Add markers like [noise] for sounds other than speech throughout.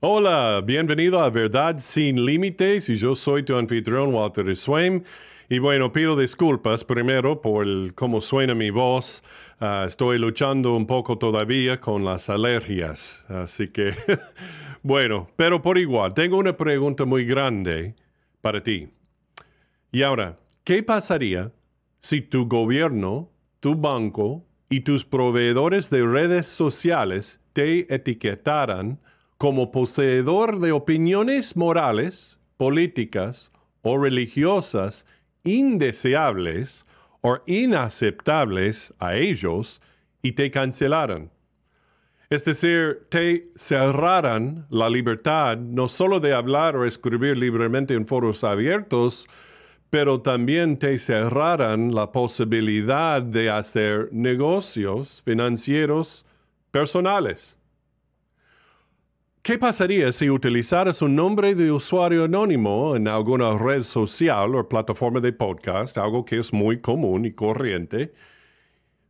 Hola, bienvenido a Verdad sin Límites y yo soy tu anfitrión Walter Swain. Y bueno, pido disculpas primero por cómo suena mi voz. Ah, estoy luchando un poco todavía con las alergias, así que [laughs] bueno, pero por igual, tengo una pregunta muy grande para ti. Y ahora, ¿qué pasaría si tu gobierno, tu banco y tus proveedores de redes sociales te etiquetaran como poseedor de opiniones morales, políticas o religiosas indeseables o inaceptables a ellos y te cancelaran. Es decir, te cerraran la libertad no solo de hablar o escribir libremente en foros abiertos, pero también te cerraran la posibilidad de hacer negocios financieros personales. ¿Qué pasaría si utilizaras un nombre de usuario anónimo en alguna red social o plataforma de podcast, algo que es muy común y corriente,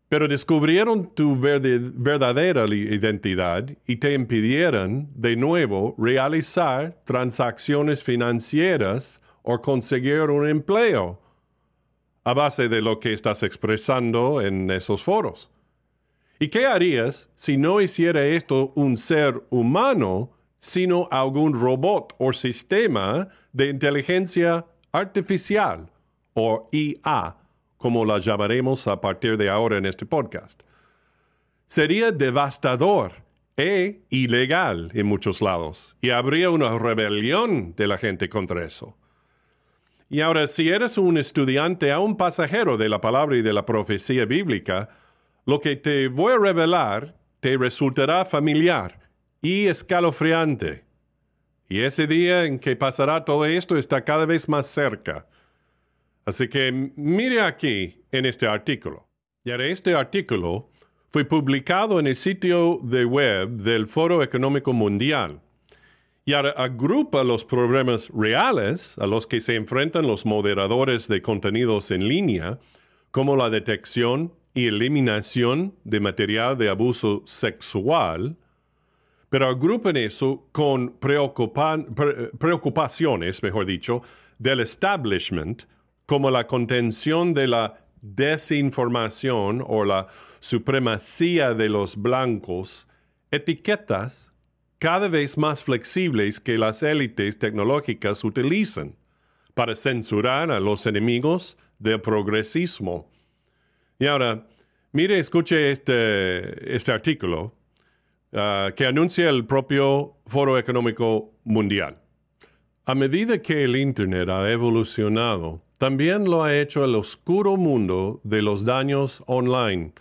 pero descubrieron tu verdadera identidad y te impidieran de nuevo realizar transacciones financieras o conseguir un empleo a base de lo que estás expresando en esos foros? ¿Y qué harías si no hiciera esto un ser humano, sino algún robot o sistema de inteligencia artificial o IA, como la llamaremos a partir de ahora en este podcast? Sería devastador e ilegal en muchos lados y habría una rebelión de la gente contra eso. Y ahora, si eres un estudiante a un pasajero de la palabra y de la profecía bíblica, lo que te voy a revelar te resultará familiar y escalofriante. Y ese día en que pasará todo esto está cada vez más cerca. Así que mire aquí en este artículo. Y este artículo fue publicado en el sitio de web del Foro Económico Mundial. Y agrupa los problemas reales a los que se enfrentan los moderadores de contenidos en línea, como la detección y eliminación de material de abuso sexual, pero agrupan eso con preocupaciones, mejor dicho, del establishment, como la contención de la desinformación o la supremacía de los blancos, etiquetas cada vez más flexibles que las élites tecnológicas utilizan para censurar a los enemigos del progresismo. Y ahora, mire, escuche este, este artículo ah, que anuncia el propio Foro Económico Mundial. A medida que el Internet ha evolucionado, también lo ha hecho el oscuro mundo de los daños online.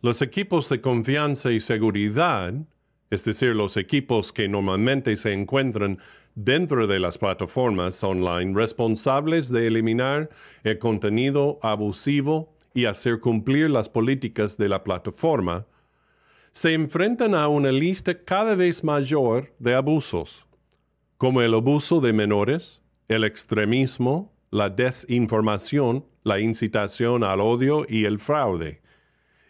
Los equipos de confianza y seguridad, es decir, los equipos que normalmente se encuentran dentro de las plataformas online responsables de eliminar el contenido abusivo y hacer cumplir las políticas de la plataforma, se enfrentan a una lista cada vez mayor de abusos, como el abuso de menores, el extremismo, la desinformación, la incitación al odio y el fraude,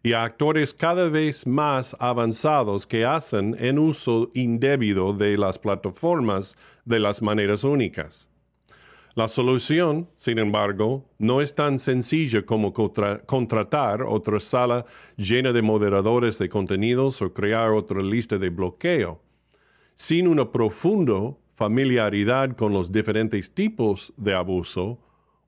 y a actores cada vez más avanzados que hacen en uso indebido de las plataformas de las maneras únicas. La solución, sin embargo, no es tan sencilla como contratar otra sala llena de moderadores de contenidos o crear otra lista de bloqueo. Sin una profunda familiaridad con los diferentes tipos de abuso,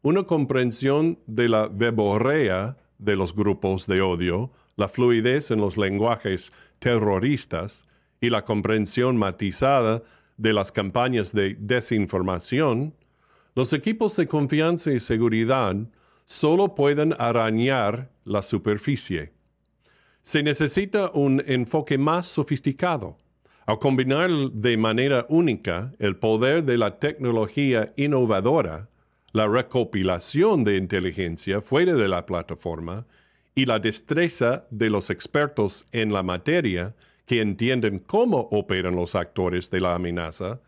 una comprensión de la verborrea de los grupos de odio, la fluidez en los lenguajes terroristas y la comprensión matizada de las campañas de desinformación, los equipos de confianza y seguridad solo pueden arañar la superficie. Se necesita un enfoque más sofisticado. Al combinar de manera única el poder de la tecnología innovadora, la recopilación de inteligencia fuera de la plataforma y la destreza de los expertos en la materia que entienden cómo operan los actores de la amenaza,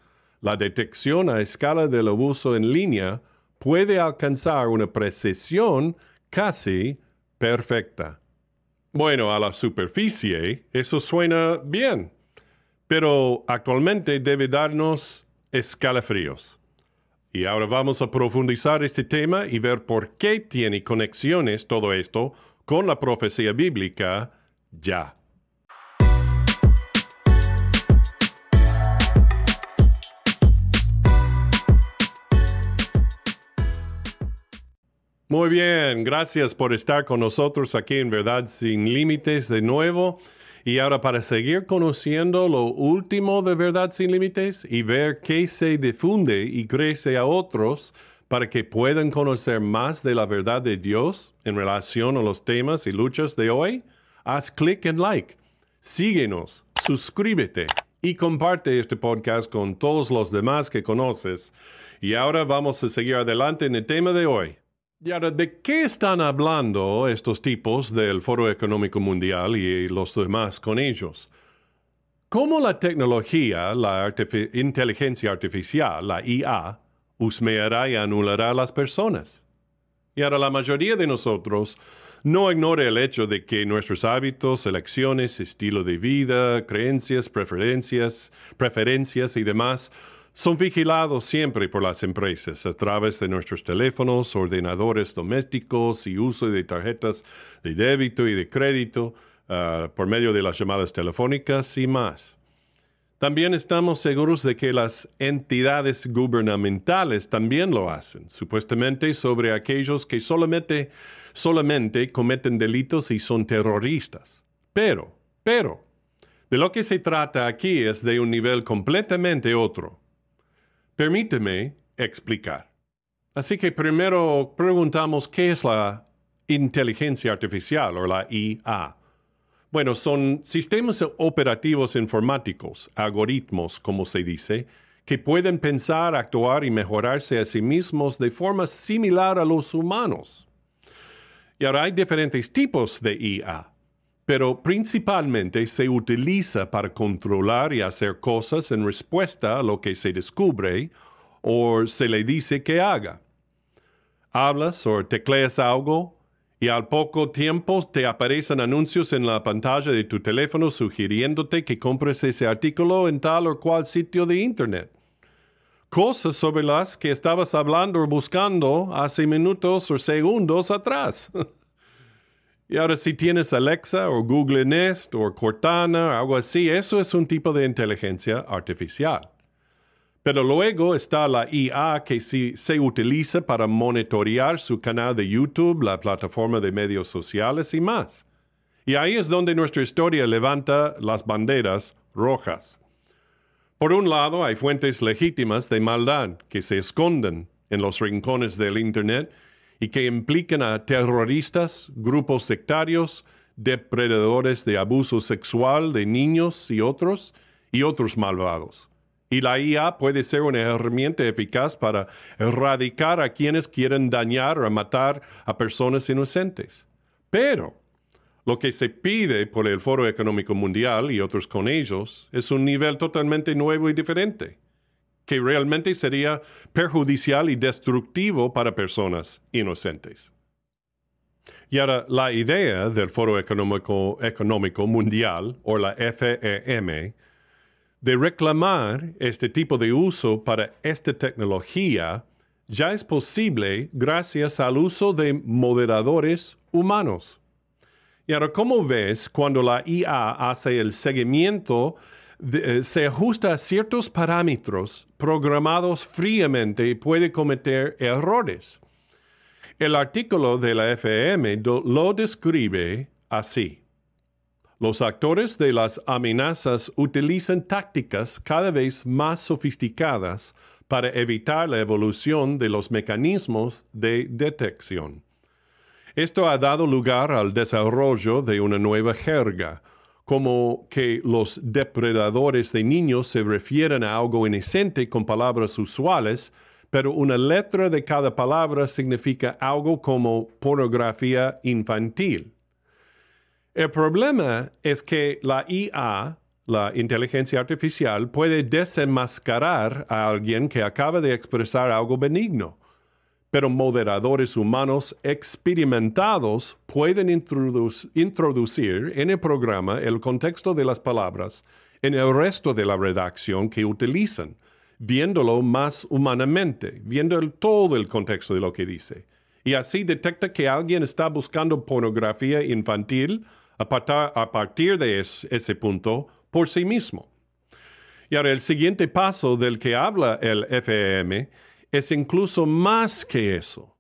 la detección a escala del abuso en línea puede alcanzar una precisión casi perfecta. Bueno, a la superficie eso suena bien, pero actualmente debe darnos escalofríos. Y ahora vamos a profundizar este tema y ver por qué tiene conexiones todo esto con la profecía bíblica ya. Muy bien, gracias por estar con nosotros aquí en Verdad sin Límites de nuevo. Y ahora para seguir conociendo lo último de Verdad sin Límites y ver qué se difunde y crece a otros para que puedan conocer más de la verdad de Dios en relación a los temas y luchas de hoy, haz clic en like, síguenos, suscríbete y comparte este podcast con todos los demás que conoces. Y ahora vamos a seguir adelante en el tema de hoy. Y ahora, ¿de qué están hablando estos tipos del Foro Económico Mundial y los demás con ellos? ¿Cómo la tecnología, la inteligencia artificial, la IA, husmeará y anulará a las personas? Y ahora la mayoría de nosotros no ignore el hecho de que nuestros hábitos, elecciones, estilo de vida, creencias, preferencias, preferencias y demás son vigilados siempre por las empresas a través de nuestros teléfonos, ordenadores domésticos y uso de tarjetas de débito y de crédito ah, por medio de las llamadas telefónicas y más. También estamos seguros de que las entidades gubernamentales también lo hacen, supuestamente sobre aquellos que solamente, solamente cometen delitos y son terroristas. Pero, pero, de lo que se trata aquí es de un nivel completamente otro Permíteme explicar. Así que primero preguntamos qué es la inteligencia artificial o la IA. Bueno, son sistemas operativos informáticos, algoritmos, como se dice, que pueden pensar, actuar y mejorarse a sí mismos de forma similar a los humanos. Y ahora hay diferentes tipos de IA, pero principalmente se utiliza para controlar y hacer cosas en respuesta a lo que se descubre o se le dice que haga. Hablas o tecleas algo y al poco tiempo te aparecen anuncios en la pantalla de tu teléfono sugiriéndote que compres ese artículo en tal o cual sitio de Internet. Cosas sobre las que estabas hablando o buscando hace minutos o segundos atrás. [laughs] y ahora si tienes Alexa o Google Nest o Cortana o algo así, eso es un tipo de inteligencia artificial. Pero luego está la IA que se utiliza para monitorear su canal de YouTube, la plataforma de medios sociales y más. Y ahí es donde nuestra historia levanta las banderas rojas. Por un lado, hay fuentes legítimas de maldad que se esconden en los rincones del Internet y que implican a terroristas, grupos sectarios, depredadores de abuso sexual de niños y otros, y otros malvados. Y la IA puede ser una herramienta eficaz para erradicar a quienes quieren dañar o matar a personas inocentes. Pero lo que se pide por el Foro Económico Mundial y otros con ellos es un nivel totalmente nuevo y diferente, que realmente sería perjudicial y destructivo para personas inocentes. Y ahora, la idea del Foro Económico, Económico Mundial, o la FEM, de reclamar este tipo de uso para esta tecnología ya es posible gracias al uso de moderadores humanos. Y ahora, ¿cómo ves cuando la IA hace el seguimiento, eh, se ajusta a ciertos parámetros programados fríamente y puede cometer errores? El artículo de la FM lo describe así. Los actores de las amenazas utilizan tácticas cada vez más sofisticadas para evitar la evolución de los mecanismos de detección. Esto ha dado lugar al desarrollo de una nueva jerga, como que los depredadores de niños se refieren a algo inocente con palabras usuales, pero una letra de cada palabra significa algo como pornografía infantil. El problema es que la IA, la inteligencia artificial, puede desenmascarar a alguien que acaba de expresar algo benigno, pero moderadores humanos experimentados pueden introducir en el programa el contexto de las palabras en el resto de la redacción que utilizan, viéndolo más humanamente, viendo todo el contexto de lo que dice. Y así detecta que alguien está buscando pornografía infantil a, partir de ese punto por sí mismo. Y ahora el siguiente paso del que habla el FEM es incluso más que eso.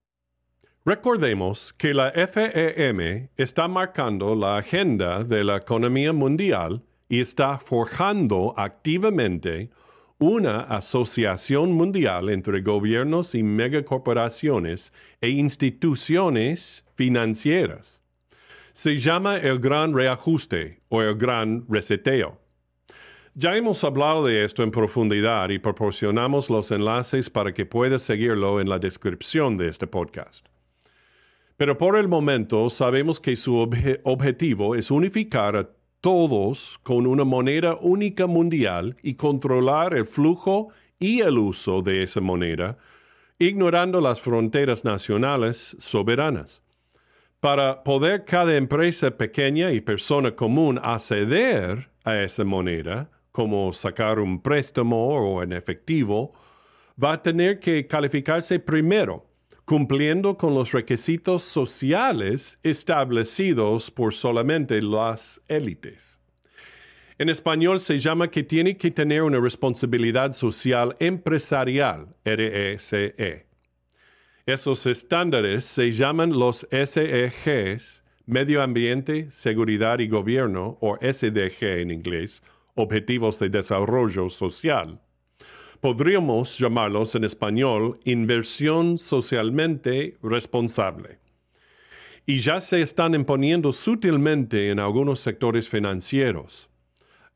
Recordemos que la FEM está marcando la agenda de la economía mundial y está forjando activamente una asociación mundial entre gobiernos y megacorporaciones e instituciones financieras. Se llama el gran reajuste o el gran reseteo. Ya hemos hablado de esto en profundidad y proporcionamos los enlaces para que puedas seguirlo en la descripción de este podcast. Pero por el momento sabemos que su objetivo es unificar a todos con una moneda única mundial y controlar el flujo y el uso de esa moneda, ignorando las fronteras nacionales soberanas. Para poder cada empresa pequeña y persona común acceder a esa moneda, como sacar un préstamo o en efectivo, va a tener que calificarse primero, cumpliendo con los requisitos sociales establecidos por solamente las élites. En español se llama que tiene que tener una responsabilidad social empresarial, RSE. E. Esos estándares se llaman los SEGs, Medio Ambiente, Seguridad y Gobierno, o SDG en inglés, Objetivos de Desarrollo Social. Podríamos llamarlos en español inversión socialmente responsable. Y ya se están imponiendo sutilmente en algunos sectores financieros.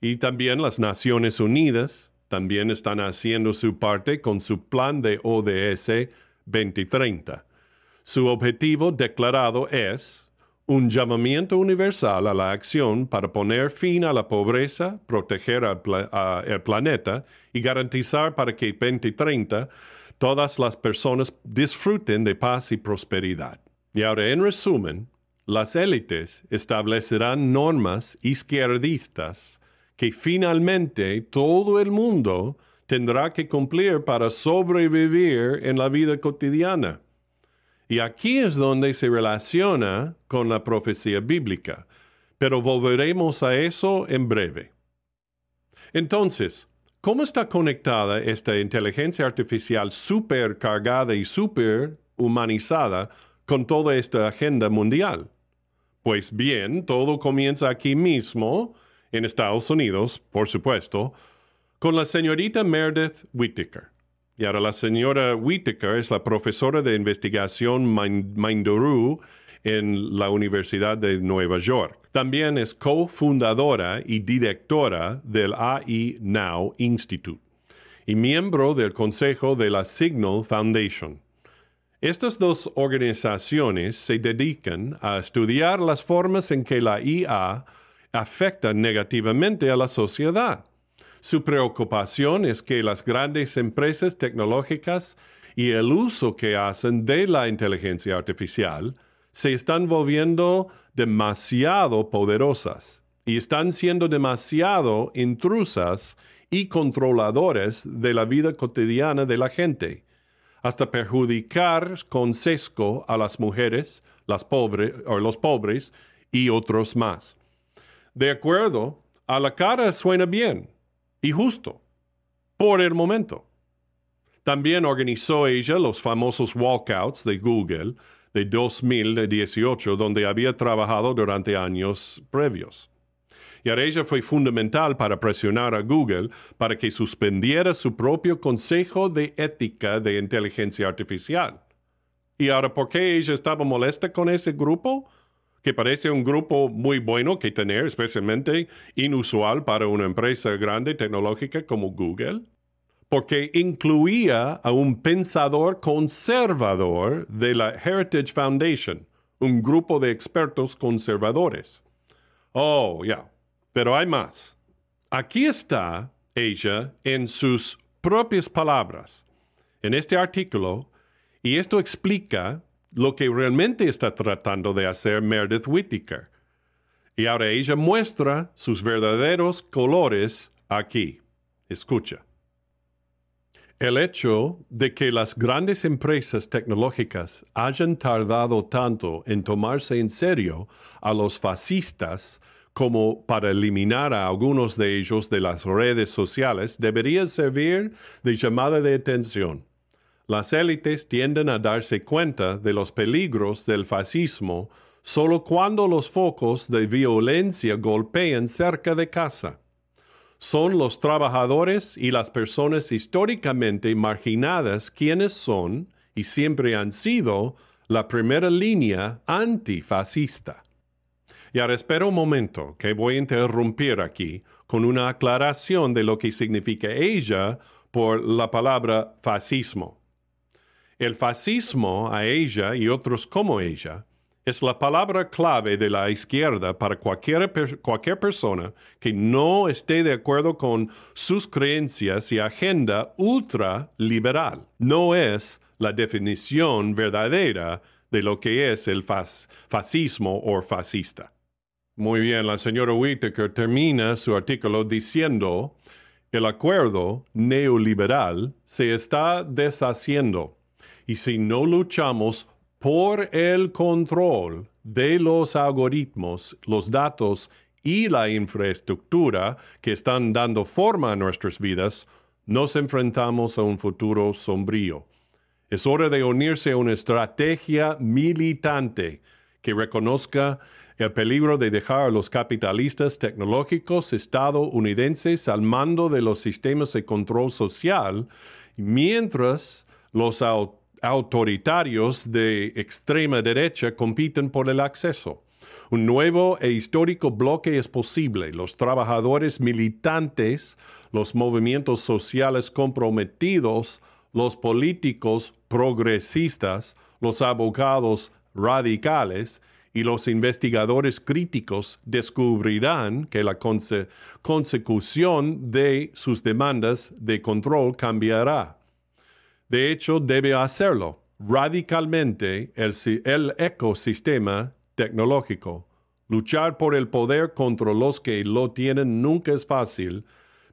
Y también las Naciones Unidas también están haciendo su parte con su plan de ODS 2030. Su objetivo declarado es un llamamiento universal a la acción para poner fin a la pobreza, proteger el planeta y garantizar para que 2030 todas las personas disfruten de paz y prosperidad. Y ahora, en resumen, las élites establecerán normas izquierdistas que finalmente todo el mundo tendrá que cumplir para sobrevivir en la vida cotidiana. Y aquí es donde se relaciona con la profecía bíblica, pero volveremos a eso en breve. Entonces, ¿cómo está conectada esta inteligencia artificial supercargada y super humanizada con toda esta agenda mundial? Pues bien, todo comienza aquí mismo, en Estados Unidos, por supuesto, con la señorita Meredith Whittaker. Y ahora la señora Whittaker es la profesora de investigación Mindoro en la Universidad de Nueva York. También es cofundadora y directora del AI Now Institute y miembro del consejo de la Signal Foundation. Estas dos organizaciones se dedican a estudiar las formas en que la IA afecta negativamente a la sociedad su preocupación es que las grandes empresas tecnológicas y el uso que hacen de la inteligencia artificial se están volviendo demasiado poderosas y están siendo demasiado intrusas y controladores de la vida cotidiana de la gente, hasta perjudicar con sesgo a las mujeres, las pobres o los pobres y otros más. De acuerdo, a la cara suena bien, y justo, por el momento. También organizó ella los famosos walkouts de Google de 2018, donde había trabajado durante años previos. Y ella fue fundamental para presionar a Google para que suspendiera su propio Consejo de Ética de Inteligencia Artificial. ¿Y ahora por qué ella estaba molesta con ese grupo? Que parece un grupo muy bueno que tener, especialmente inusual para una empresa grande tecnológica como Google, porque incluía a un pensador conservador de la Heritage Foundation, un grupo de expertos conservadores. Oh, ya, pero hay más. Aquí está ella en sus propias palabras, en este artículo, y esto explica lo que realmente está tratando de hacer Meredith Whittaker. Y ahora ella muestra sus verdaderos colores aquí. Escucha. El hecho de que las grandes empresas tecnológicas hayan tardado tanto en tomarse en serio a los fascistas como para eliminar a algunos de ellos de las redes sociales debería servir de llamada de atención. Las élites tienden a darse cuenta de los peligros del fascismo solo cuando los focos de violencia golpean cerca de casa son los trabajadores y las personas históricamente marginadas quienes son y siempre han sido la primera línea antifascista. Y ahora espera un momento que voy a interrumpir aquí con una aclaración de lo que significa ella por la palabra fascismo. El fascismo a ella y otros como ella es la palabra clave de la izquierda para cualquier, cualquier persona que no esté de acuerdo con sus creencias y agenda ultraliberal. No es la definición verdadera de lo que es el fascismo o fascista. Muy bien, la señora Whittaker termina su artículo diciendo, el acuerdo neoliberal se está deshaciendo y si no luchamos por el control de los algoritmos, los datos y la infraestructura que están dando forma a nuestras vidas, nos enfrentamos a un futuro sombrío. Es hora de unirse a una estrategia militante que reconozca el peligro de dejar a los capitalistas tecnológicos estadounidenses al mando de los sistemas de control social, mientras los autoritarios de extrema derecha compiten por el acceso. Un nuevo e histórico bloque es posible. Los trabajadores militantes, los movimientos sociales comprometidos, los políticos progresistas, los abogados radicales y los investigadores críticos descubrirán que la consecución de sus demandas de control cambiará. De hecho, debe hacerlo radicalmente el, el ecosistema tecnológico. Luchar por el poder contra los que lo tienen nunca es fácil,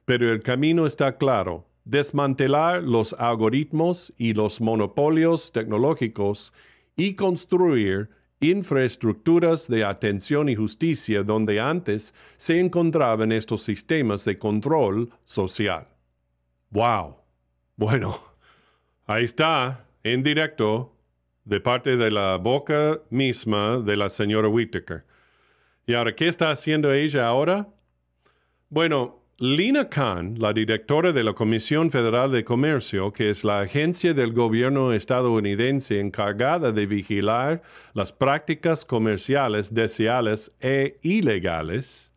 pero el camino está claro. Desmantelar los algoritmos y los monopolios tecnológicos y construir infraestructuras de atención y justicia donde antes se encontraban estos sistemas de control social. ¡Wow! Bueno, Ahí está, en directo, de parte de la boca misma de la señora Whittaker. ¿Y ahora qué está haciendo ella ahora? Bueno, Lina Khan, la directora de la Comisión Federal de Comercio, que es la agencia del gobierno estadounidense encargada de vigilar las prácticas comerciales deseables e ilegales,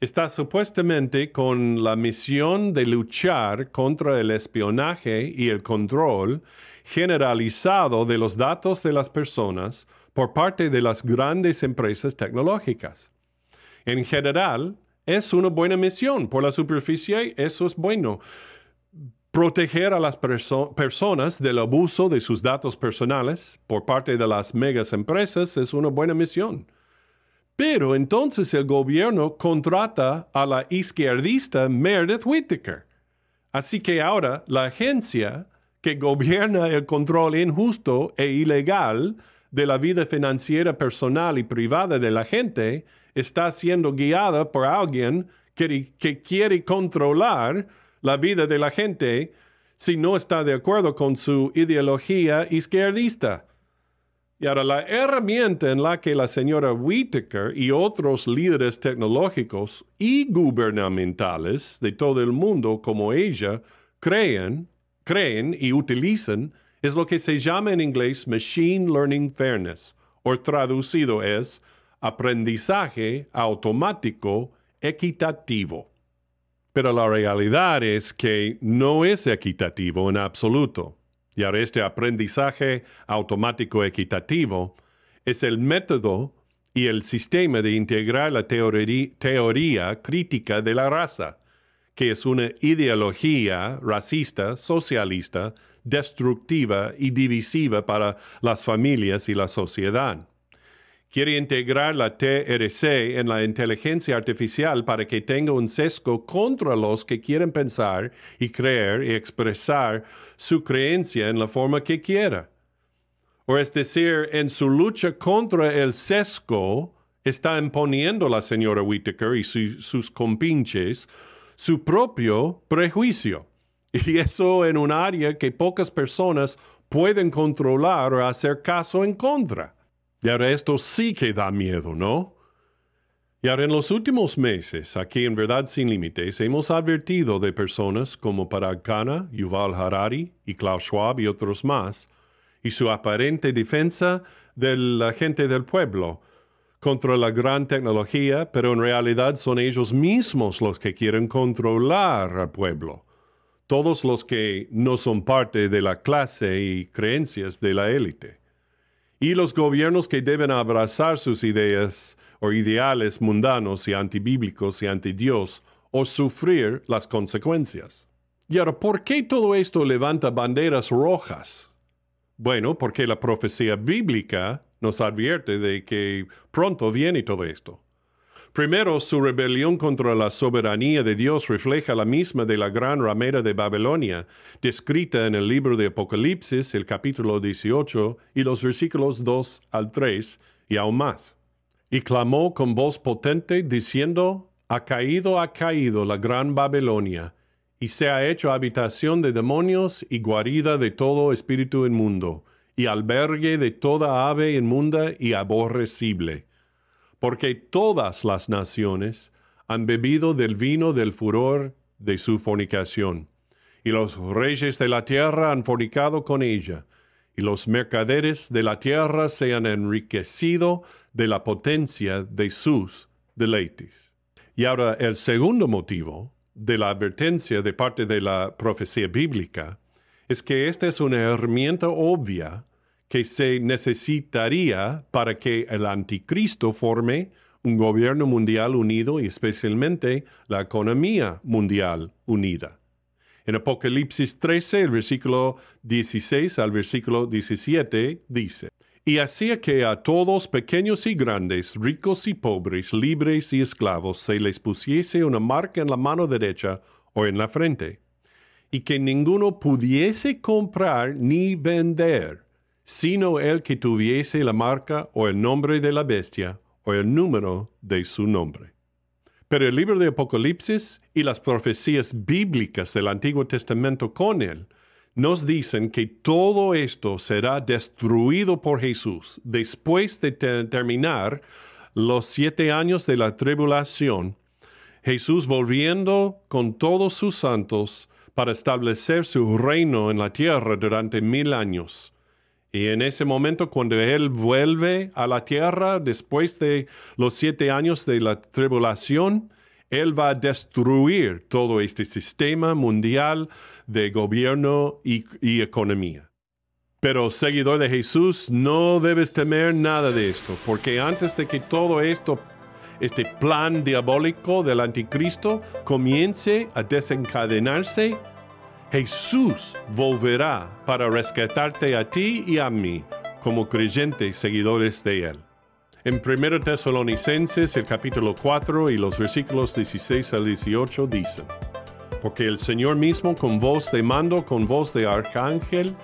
está supuestamente con la misión de luchar contra el espionaje y el control generalizado de los datos de las personas por parte de las grandes empresas tecnológicas. En general, es una buena misión. Por la superficie, eso es bueno. Proteger a las personas del abuso de sus datos personales por parte de las megas empresas es una buena misión. Pero entonces el gobierno contrata a la izquierdista Meredith Whittaker. Así que ahora la agencia que gobierna el control injusto e ilegal de la vida financiera personal y privada de la gente está siendo guiada por alguien que, que quiere controlar la vida de la gente si no está de acuerdo con su ideología izquierdista. Y ahora la herramienta en la que la señora Whittaker y otros líderes tecnológicos y gubernamentales de todo el mundo como ella creen, creen y utilizan es lo que se llama en inglés Machine Learning Fairness, o traducido es aprendizaje automático equitativo. Pero la realidad es que no es equitativo en absoluto. Y este aprendizaje automático equitativo es el método y el sistema de integrar la teoría, crítica de la raza, que es una ideología racista, socialista, destructiva y divisiva para las familias y la sociedad. Quiere integrar la TRC en la inteligencia artificial para que tenga un sesgo contra los que quieren pensar y creer y expresar su creencia en la forma que quiera. O es decir, en su lucha contra el sesgo, está imponiendo la señora Whittaker y sus compinches su propio prejuicio. [laughs] Y eso en un área que pocas personas pueden controlar o hacer caso en contra. Y ahora esto sí que da miedo, ¿no? Y ahora en los últimos meses, aquí en Verdad Sin Límites, hemos advertido de personas como Parag Khanna, Yuval Harari y Klaus Schwab y otros más, y su aparente defensa de la gente del pueblo contra la gran tecnología, pero en realidad son ellos mismos los que quieren controlar al pueblo. Todos los que no son parte de la clase y creencias de la élite y los gobiernos que deben abrazar sus ideas o ideales mundanos y antibíblicos y antidios o sufrir las consecuencias. Y ahora, ¿por qué todo esto levanta banderas rojas? Bueno, porque la profecía bíblica nos advierte de que pronto viene todo esto. Primero, su rebelión contra la soberanía de Dios refleja la misma de la gran ramera de Babilonia, descrita en el libro de Apocalipsis, el capítulo 18, y los versículos 2 al 3, y aún más. Y clamó con voz potente, diciendo, Ha caído, ha caído la gran Babilonia, y se ha hecho habitación de demonios y guarida de todo espíritu inmundo, y albergue de toda ave inmunda y aborrecible porque todas las naciones han bebido del vino del furor de su fornicación, y los reyes de la tierra han fornicado con ella, y los mercaderes de la tierra se han enriquecido de la potencia de sus deleites. Y ahora el segundo motivo de la advertencia de parte de la profecía bíblica es que esta es una herramienta obvia que se necesitaría para que el anticristo forme un gobierno mundial unido y especialmente la economía mundial unida. En Apocalipsis 13, el versículo 16 al versículo 17 dice, Y hacía que a todos pequeños y grandes, ricos y pobres, libres y esclavos, se les pusiese una marca en la mano derecha o en la frente, y que ninguno pudiese comprar ni vender sino el que tuviese la marca o el nombre de la bestia o el número de su nombre. Pero el libro de Apocalipsis y las profecías bíblicas del Antiguo Testamento con él nos dicen que todo esto será destruido por Jesús después de terminar los siete años de la tribulación, Jesús volviendo con todos sus santos para establecer su reino en la tierra durante mil años y en ese momento, cuando Él vuelve a la tierra después de los siete años de la tribulación, Él va a destruir todo este sistema mundial de gobierno y, economía. Pero seguidor de Jesús, no debes temer nada de esto, porque antes de que todo esto, este plan diabólico del anticristo comience a desencadenarse, Jesús volverá para rescatarte a ti y a mí como creyentes seguidores de Él. En 1 Tesalonicenses el capítulo 4 y los versículos 16 al 18 dicen, Porque el Señor mismo con voz de mando, con voz de arcángel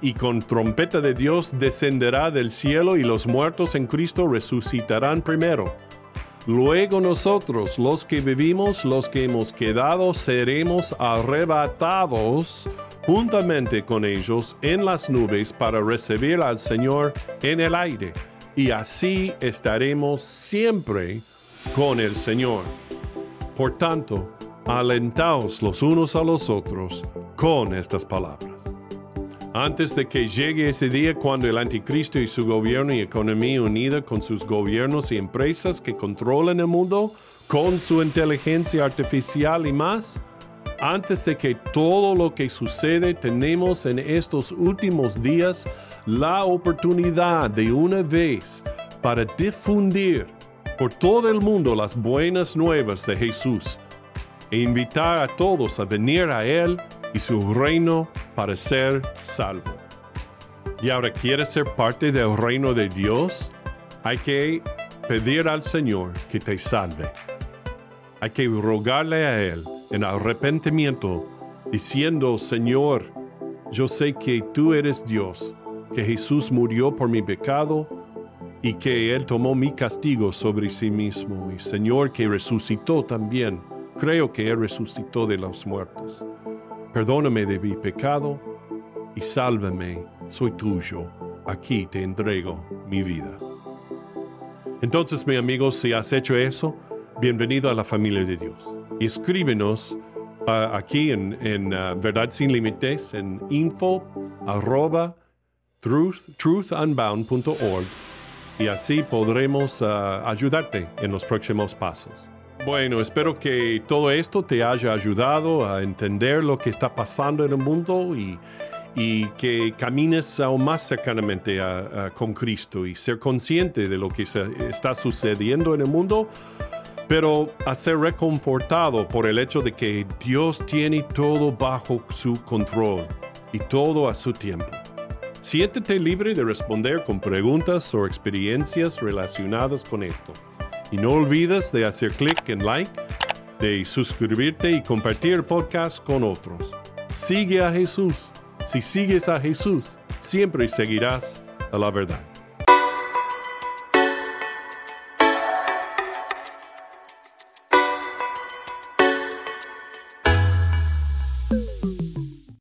y con trompeta de Dios descenderá del cielo y los muertos en Cristo resucitarán primero. Luego nosotros, los que vivimos, los que hemos quedado, seremos arrebatados juntamente con ellos en las nubes para recibir al Señor en el aire. Y así estaremos siempre con el Señor. Por tanto, alentaos los unos a los otros con estas palabras antes de que llegue ese día cuando el anticristo y su gobierno y economía unida con sus gobiernos y empresas que controlan el mundo, con su inteligencia artificial y más, antes de que todo lo que sucede tenemos en estos últimos días la oportunidad de una vez para difundir por todo el mundo las buenas nuevas de Jesús e invitar a todos a venir a Él y su reino para ser salvo. ¿Y ahora quieres ser parte del reino de Dios? hay que pedir al Señor que te salve. Hay que rogarle a Él en arrepentimiento, diciendo, Señor, yo sé que tú eres Dios, que Jesús murió por mi pecado y que Él tomó mi castigo sobre sí mismo. Y Señor, que resucitó también. Creo que Él resucitó de los muertos. Perdóname de mi pecado y sálvame, soy tuyo. Aquí te entrego mi vida. Entonces, mi amigo, si has hecho eso, bienvenido a la familia de Dios. Y escríbenos uh, aquí en, en uh, Verdad Sin Límites en info arroba truth, truthunbound.org y así podremos uh, ayudarte en los próximos pasos. Bueno, espero que todo esto te haya ayudado a entender lo que está pasando en el mundo y, y que camines aún más cercanamente con Cristo y ser consciente de lo que está sucediendo en el mundo, pero a ser reconfortado por el hecho de que Dios tiene todo bajo su control y todo a su tiempo. Siéntete libre de responder con preguntas o experiencias relacionadas con esto. Y no olvides de hacer clic en like, de suscribirte y compartir podcast con otros. Sigue a Jesús si sigues a Jesús, siempre seguirás a la verdad.